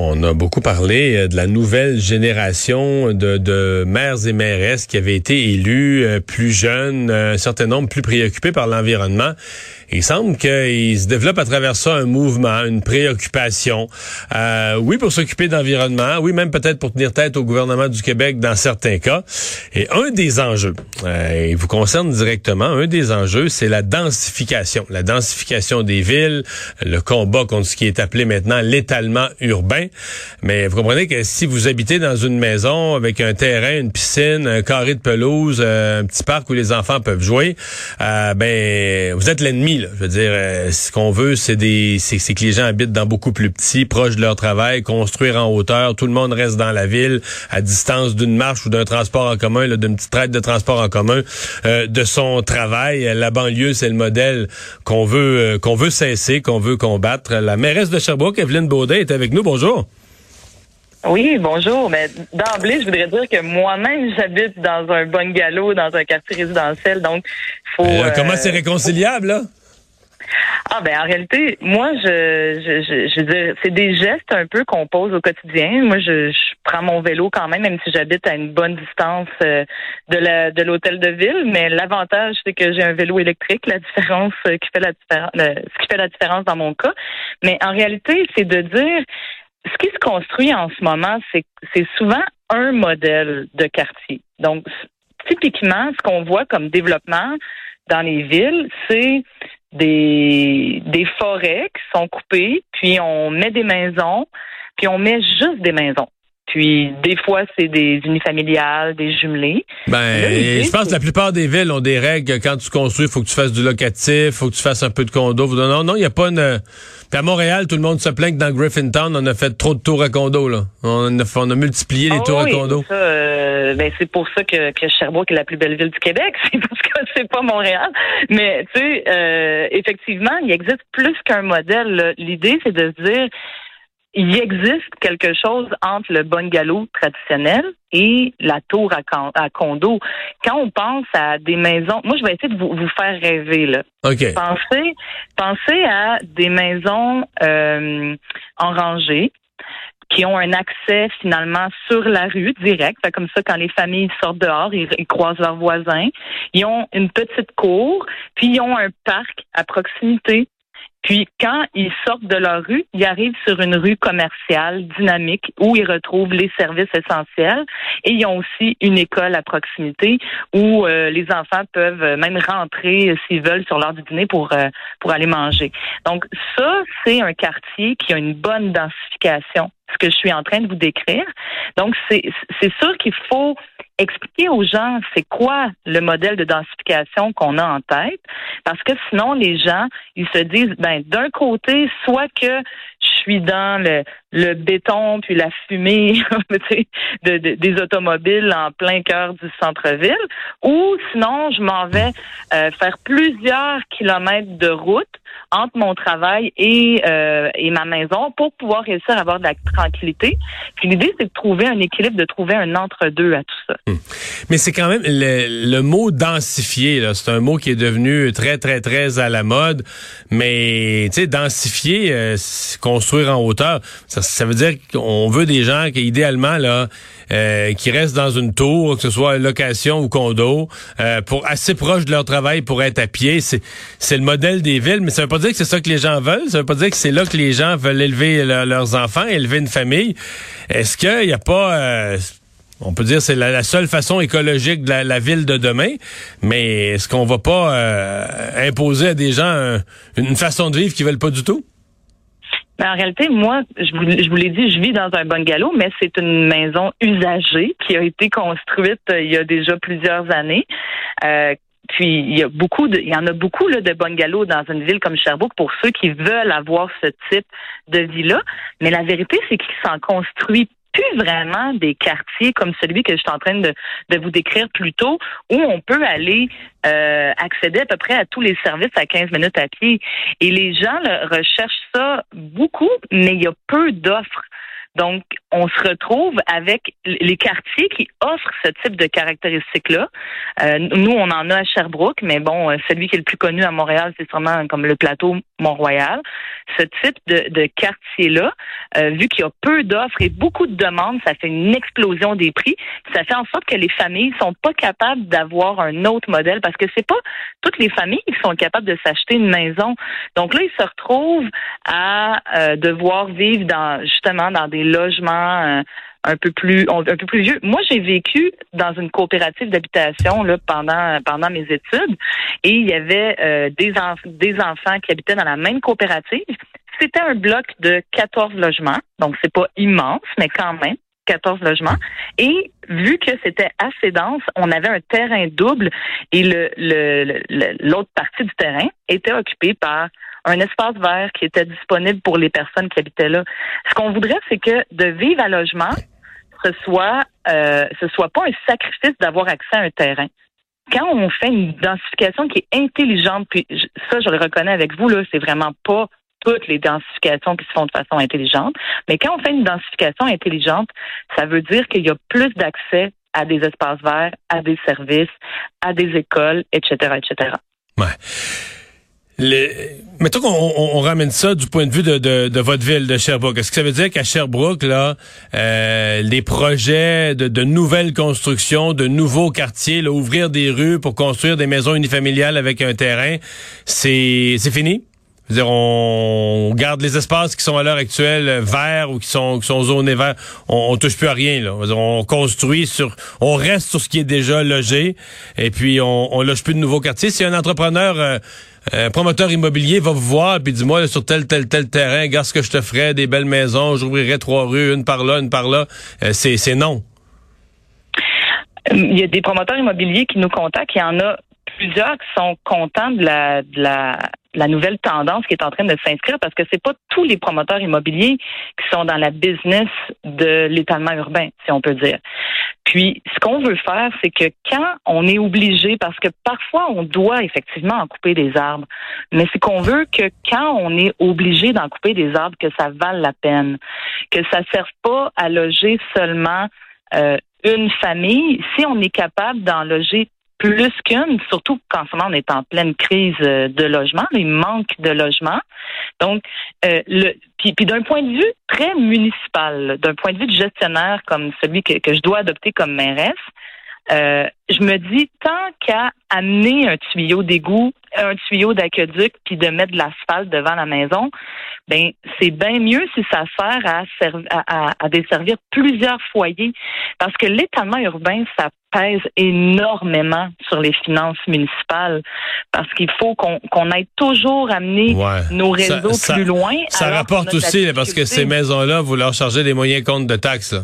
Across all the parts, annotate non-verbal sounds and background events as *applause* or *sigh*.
On a beaucoup parlé euh, de la nouvelle génération de, de maires et mairesses qui avaient été élus euh, plus jeunes, euh, un certain nombre plus préoccupés par l'environnement. Il semble qu'il se développe à travers ça un mouvement, une préoccupation. Oui, pour s'occuper d'environnement, oui, même peut-être pour tenir tête au gouvernement du Québec dans certains cas. Et un des enjeux, euh, il vous concerne directement, un des enjeux, c'est la densification. La densification des villes, le combat contre ce qui est appelé maintenant l'étalement urbain. Mais vous comprenez que si vous habitez dans une maison avec un terrain, une piscine, un carré de pelouse, euh, un petit parc où les enfants peuvent jouer, euh, ben vous êtes l'ennemi je veux dire, euh, ce qu'on veut, c'est des, c'est que les gens habitent dans beaucoup plus petits, proches de leur travail, construire en hauteur. Tout le monde reste dans la ville, à distance d'une marche ou d'un transport en commun, d'une petite traite de transport en commun, de son travail. La banlieue, c'est le modèle qu'on veut, qu'on veut cesser, qu'on veut combattre. La mairesse de Sherbrooke, Evelyne Baudin, est avec nous. Bonjour. Oui, bonjour. Mais d'emblée, je voudrais dire que moi-même, j'habite dans un bungalow, dans un quartier résidentiel. Donc, faut. comment c'est réconciliable, là? Ah ben en réalité, moi je je, je, je veux dire, c'est des gestes un peu qu'on pose au quotidien. Moi je, je, prends mon vélo quand même, même si j'habite à une bonne distance euh, de la de l'hôtel de ville. Mais l'avantage c'est que j'ai un vélo électrique. La différence euh, qui fait la différence, ce qui fait la différence dans mon cas. Mais en réalité, c'est de dire ce qui se construit en ce moment, c'est souvent un modèle de quartier. Donc typiquement, ce qu'on voit comme développement dans les villes, c'est des, des forêts qui sont coupées, puis on met des maisons, puis on met juste des maisons. Puis des fois, c'est des unifamiliales, des jumelés. Ben, je pense que la plupart des villes ont des règles. Quand tu construis, il faut que tu fasses du locatif, faut que tu fasses un peu de condo. Non, non, il n'y a pas une... Puis à Montréal, tout le monde se plaint que dans Griffintown, on a fait trop de tours à condo. Là. On, a, on a multiplié les oh tours à condo. Ça, euh, ben, c'est pour ça que, que Sherbrooke est la plus belle ville du Québec. *laughs* C'est parce que c'est pas Montréal. Mais tu sais, euh, effectivement, il existe plus qu'un modèle. L'idée, c'est de se dire il existe quelque chose entre le bungalow traditionnel et la tour à, condo. Quand on pense à des maisons, moi je vais essayer de vous, faire rêver là. Okay. Pensez, pensez à des maisons euh, en rangée qui ont un accès finalement sur la rue direct. Fait comme ça, quand les familles sortent dehors, ils, ils, croisent leurs voisins. Ils ont une petite cour, puis ils ont un parc à proximité. Puis quand ils sortent de leur rue, ils arrivent sur une rue commerciale dynamique où ils retrouvent les services essentiels et ils ont aussi une école à proximité où euh, les enfants peuvent même rentrer s'ils veulent sur l'heure du dîner pour euh, pour aller manger. Donc ça, c'est un quartier qui a une bonne densification, ce que je suis en train de vous décrire. Donc c'est c'est sûr qu'il faut expliquer aux gens c'est quoi le modèle de densification qu'on a en tête, parce que sinon les gens ils se disent ben d'un côté soit que je suis dans le, béton puis la fumée *laughs* de, des automobiles en plein cœur du centre-ville, ou sinon je m'en vais euh, faire plusieurs kilomètres de route entre mon travail et, euh, et ma maison pour pouvoir réussir à avoir de la tranquillité. Puis l'idée, c'est de trouver un équilibre, de trouver un entre-deux à tout ça. Hmm. Mais c'est quand même le, mot densifier, c'est un mot qui est devenu très, très, très à la mode. Mais, tu sais, densifier, euh, construire en hauteur, ça, veut dire qu'on veut des gens qui, idéalement, là, euh, qui restent dans une tour, que ce soit location ou condo, euh, pour assez proche de leur travail pour être à pied. C'est, le modèle des villes, mais ça veut pas dire que c'est ça que les gens veulent. Ça veut pas dire que c'est là que les gens veulent élever leurs enfants, élever une famille. Est-ce qu'il n'y a pas... Euh, on peut dire c'est la, seule façon écologique de la, ville de demain, mais est-ce qu'on va pas imposer à des gens une façon de vivre qu'ils veulent pas du tout? En réalité, moi, je vous, je vous l'ai dit, je vis dans un bungalow, mais c'est une maison usagée qui a été construite euh, il y a déjà plusieurs années. Euh, puis il y a beaucoup de, il y en a beaucoup là, de bungalows dans une ville comme Sherbrooke pour ceux qui veulent avoir ce type de vie-là. Mais la vérité, c'est qu'ils s'en construit plus vraiment des quartiers comme celui que je suis en train de, de vous décrire plus tôt, où on peut aller euh, accéder à peu près à tous les services à 15 minutes à pied. Et les gens recherchent ça beaucoup, mais il y a peu d'offres. Donc, on se retrouve avec les quartiers qui offrent ce type de caractéristiques-là. Euh, nous, on en a à Sherbrooke, mais bon, euh, celui qui est le plus connu à Montréal, c'est sûrement comme le plateau Mont-Royal. Ce type de, de quartier-là, euh, vu qu'il y a peu d'offres et beaucoup de demandes, ça fait une explosion des prix. Ça fait en sorte que les familles sont pas capables d'avoir un autre modèle parce que c'est pas toutes les familles qui sont capables de s'acheter une maison. Donc là, ils se retrouvent à devoir vivre dans justement dans des logements un peu plus un peu plus vieux. Moi, j'ai vécu dans une coopérative d'habitation là pendant pendant mes études et il y avait euh, des des enfants qui habitaient dans la même coopérative. C'était un bloc de 14 logements, donc c'est pas immense, mais quand même 14 logements. Et vu que c'était assez dense, on avait un terrain double et l'autre partie du terrain était occupée par un espace vert qui était disponible pour les personnes qui habitaient là. Ce qu'on voudrait, c'est que de vivre à logement, ce soit, euh, ce soit pas un sacrifice d'avoir accès à un terrain. Quand on fait une densification qui est intelligente, puis ça, je le reconnais avec vous, là, c'est vraiment pas toutes les densifications qui se font de façon intelligente. Mais quand on fait une densification intelligente, ça veut dire qu'il y a plus d'accès à des espaces verts, à des services, à des écoles, etc., etc. Les... Mettons qu'on on, ramène ça du point de vue de, de, de votre ville, de Sherbrooke. Est-ce que ça veut dire qu'à Sherbrooke, là, euh, les projets de, de, nouvelles constructions, de nouveaux quartiers, là, ouvrir des rues pour construire des maisons unifamiliales avec un terrain, c'est fini? dire, on garde les espaces qui sont à l'heure actuelle verts ou qui sont, qui sont zonés verts. On, on touche plus à rien. Là. on construit sur, on reste sur ce qui est déjà logé et puis on, on loge plus de nouveaux quartiers. Si un entrepreneur, euh, un promoteur immobilier va vous voir puis dis-moi sur tel tel tel terrain, regarde ce que je te ferais, des belles maisons, j'ouvrirais trois rues, une par là, une par là. Euh, c'est c'est non. Il y a des promoteurs immobiliers qui nous contactent. Il y en a plusieurs qui sont contents de la, de la la nouvelle tendance qui est en train de s'inscrire parce que c'est pas tous les promoteurs immobiliers qui sont dans la business de l'étalement urbain, si on peut dire. Puis, ce qu'on veut faire, c'est que quand on est obligé, parce que parfois on doit effectivement en couper des arbres, mais c'est qu'on veut que quand on est obligé d'en couper des arbres, que ça vale la peine, que ça serve pas à loger seulement euh, une famille. Si on est capable d'en loger plus qu'une, surtout quand ce moment on est en pleine crise euh, de logement, il manque de logement. Donc, euh, puis, puis d'un point de vue très municipal, d'un point de vue de gestionnaire comme celui que, que je dois adopter comme mairesse, euh, je me dis tant qu'à amener un tuyau d'égout, un tuyau d'aqueduc, puis de mettre de l'asphalte devant la maison, ben c'est bien mieux si ça sert à, à, à, desservir plusieurs foyers, parce que l'étalement urbain, ça pèse énormément sur les finances municipales, parce qu'il faut qu'on qu'on aille toujours amener nos réseaux plus loin. Ça rapporte aussi, parce que ces maisons-là, vous leur chargez des moyens compte de taxes. Là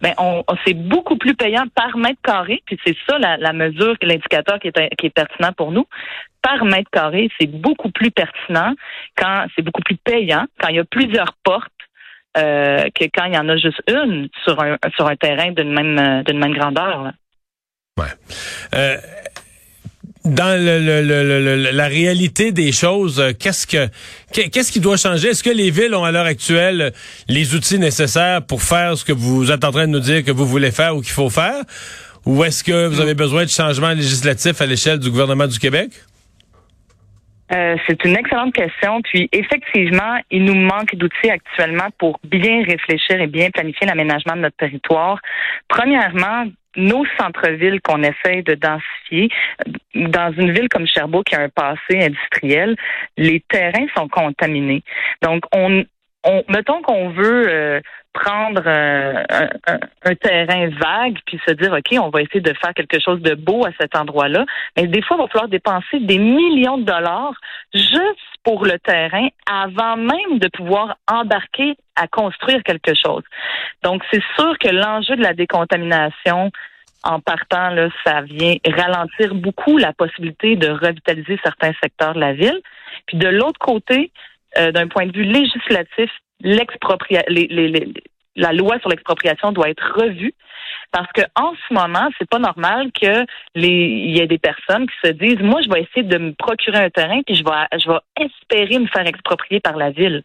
ben on, c'est beaucoup plus payant par mètre carré, puis c'est ça la, la mesure, l'indicateur qui est, qui est pertinent pour nous. Par mètre carré, c'est beaucoup plus pertinent quand c'est beaucoup plus payant quand il y a plusieurs portes euh, que quand il y en a juste une sur un sur un terrain d'une même d'une même grandeur. Là. Ouais. Euh, dans le, la réalité des choses, euh, qu'est-ce que qu'est-ce qui doit changer? Est-ce que les villes ont à l'heure actuelle les outils nécessaires pour faire ce que vous êtes en train de nous dire que vous voulez faire ou qu'il faut faire? Ou est-ce que vous avez besoin de changements législatifs à l'échelle du gouvernement du Québec? Euh, c'est une excellente question. Puis effectivement, il nous manque d'outils actuellement pour bien réfléchir et bien planifier l'aménagement de notre territoire. Premièrement, nos centres-villes qu'on essaie de densifier, dans une ville comme Sherbrooke qui a un passé industriel, les terrains sont contaminés. Donc, on, on mettons qu'on veut euh, prendre euh, un, terrain vague puis se dire ok on va essayer de faire quelque chose de beau à cet endroit-là mais des fois il va falloir dépenser des millions de dollars juste pour le terrain avant même de pouvoir embarquer à construire quelque chose. Donc c'est sûr que l'enjeu de la décontamination en partant là ça vient ralentir beaucoup la possibilité de revitaliser certains secteurs de la ville. Puis de l'autre côté euh, d'un point de vue législatif la loi sur l'expropriation doit être revue parce que en ce moment, c'est pas normal que il y ait des personnes qui se disent moi je vais essayer de me procurer un terrain puis je vais je vais espérer me faire exproprier par la ville.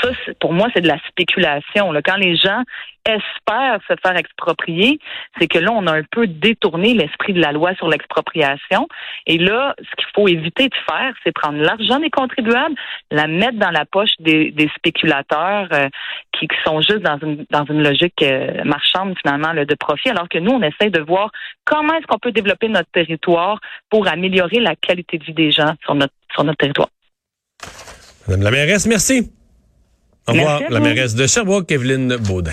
Ça, pour moi, c'est de la spéculation. Quand les gens espèrent se faire exproprier, c'est que là, on a un peu détourné l'esprit de la loi sur l'expropriation. Et là, ce qu'il faut éviter de faire, c'est prendre l'argent des contribuables, la mettre dans la poche des, spéculateurs euh, qui, sont juste dans une, dans une logique euh, marchande, finalement, de profit, alors que nous, on essaie de voir comment est-ce qu'on peut développer notre territoire pour améliorer la qualité de vie des gens sur notre, sur notre territoire. Madame la mairesse, merci. Au revoir, la mairesse de Sherbrooke, Evelyne Baudin.